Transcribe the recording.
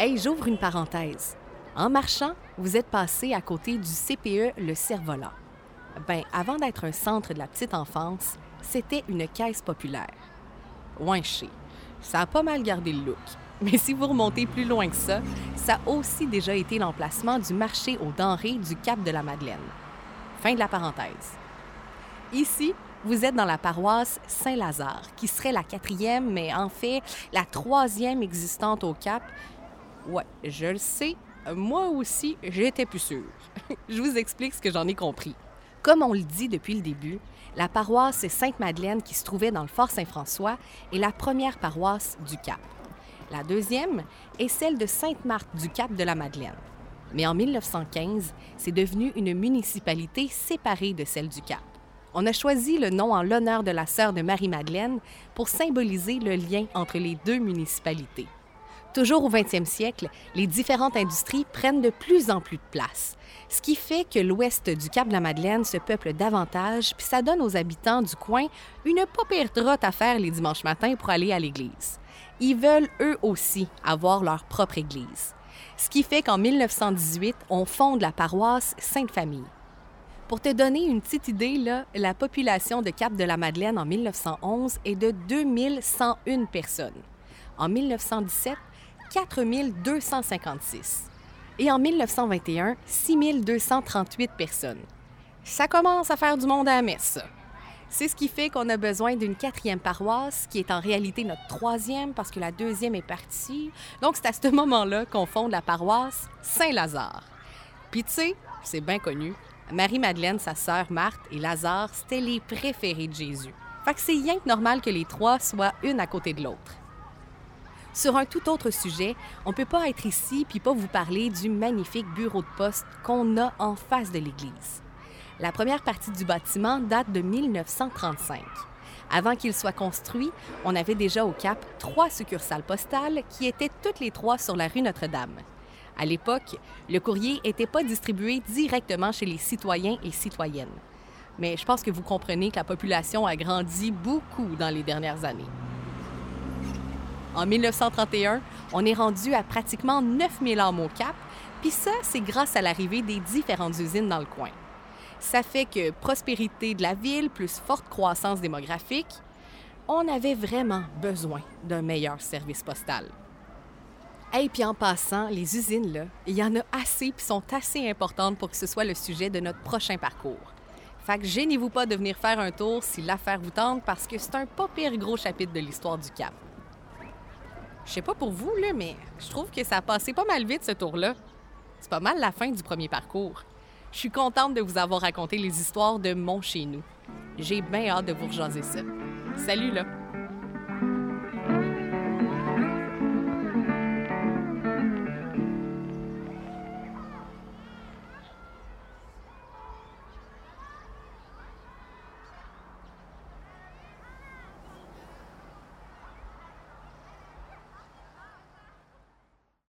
Hey, j'ouvre une parenthèse. En marchant, vous êtes passé à côté du CPE Le Cerf-Volant. Ben, avant d'être un centre de la petite enfance, c'était une caisse populaire. Sais. Ça a pas mal gardé le look. Mais si vous remontez plus loin que ça, ça a aussi déjà été l'emplacement du marché aux denrées du Cap de la Madeleine. Fin de la parenthèse. Ici, vous êtes dans la paroisse Saint-Lazare, qui serait la quatrième, mais en fait la troisième existante au Cap. Ouais, je le sais, moi aussi, j'étais plus sûre. je vous explique ce que j'en ai compris. Comme on le dit depuis le début, la paroisse Sainte-Madeleine qui se trouvait dans le Fort Saint-François est la première paroisse du Cap. La deuxième est celle de Sainte-Marthe du Cap de la Madeleine. Mais en 1915, c'est devenu une municipalité séparée de celle du Cap. On a choisi le nom en l'honneur de la sœur de Marie-Madeleine pour symboliser le lien entre les deux municipalités. Toujours au 20e siècle, les différentes industries prennent de plus en plus de place, ce qui fait que l'ouest du Cap de la Madeleine se peuple davantage, puis ça donne aux habitants du coin une pas pire trotte à faire les dimanches matins pour aller à l'église. Ils veulent eux aussi avoir leur propre église. Ce qui fait qu'en 1918, on fonde la paroisse Sainte-Famille. Pour te donner une petite idée, là, la population de Cap de la Madeleine en 1911 est de 2101 personnes. En 1917, 4256. Et en 1921, 6238 personnes. Ça commence à faire du monde à la messe. C'est ce qui fait qu'on a besoin d'une quatrième paroisse, qui est en réalité notre troisième parce que la deuxième est partie. Donc, c'est à ce moment-là qu'on fonde la paroisse Saint-Lazare. Puis, c'est bien connu, Marie-Madeleine, sa sœur Marthe et Lazare, c'était les préférés de Jésus. Fait que c'est rien que normal que les trois soient une à côté de l'autre. Sur un tout autre sujet, on ne peut pas être ici puis pas vous parler du magnifique bureau de poste qu'on a en face de l'église. La première partie du bâtiment date de 1935. Avant qu'il soit construit, on avait déjà au Cap trois succursales postales qui étaient toutes les trois sur la rue Notre-Dame. À l'époque, le courrier n'était pas distribué directement chez les citoyens et citoyennes. Mais je pense que vous comprenez que la population a grandi beaucoup dans les dernières années. En 1931, on est rendu à pratiquement 9000 âmes au Cap, puis ça, c'est grâce à l'arrivée des différentes usines dans le coin. Ça fait que prospérité de la ville plus forte croissance démographique, on avait vraiment besoin d'un meilleur service postal. Et puis en passant, les usines, là, il y en a assez puis sont assez importantes pour que ce soit le sujet de notre prochain parcours. Fait que gênez-vous pas de venir faire un tour si l'affaire vous tente parce que c'est un pas pire gros chapitre de l'histoire du Cap. Je sais pas pour vous, là, mais je trouve que ça a passé pas mal vite ce tour-là. C'est pas mal la fin du premier parcours. Je suis contente de vous avoir raconté les histoires de mon chez nous. J'ai bien hâte de vous rejaser ça. Salut là!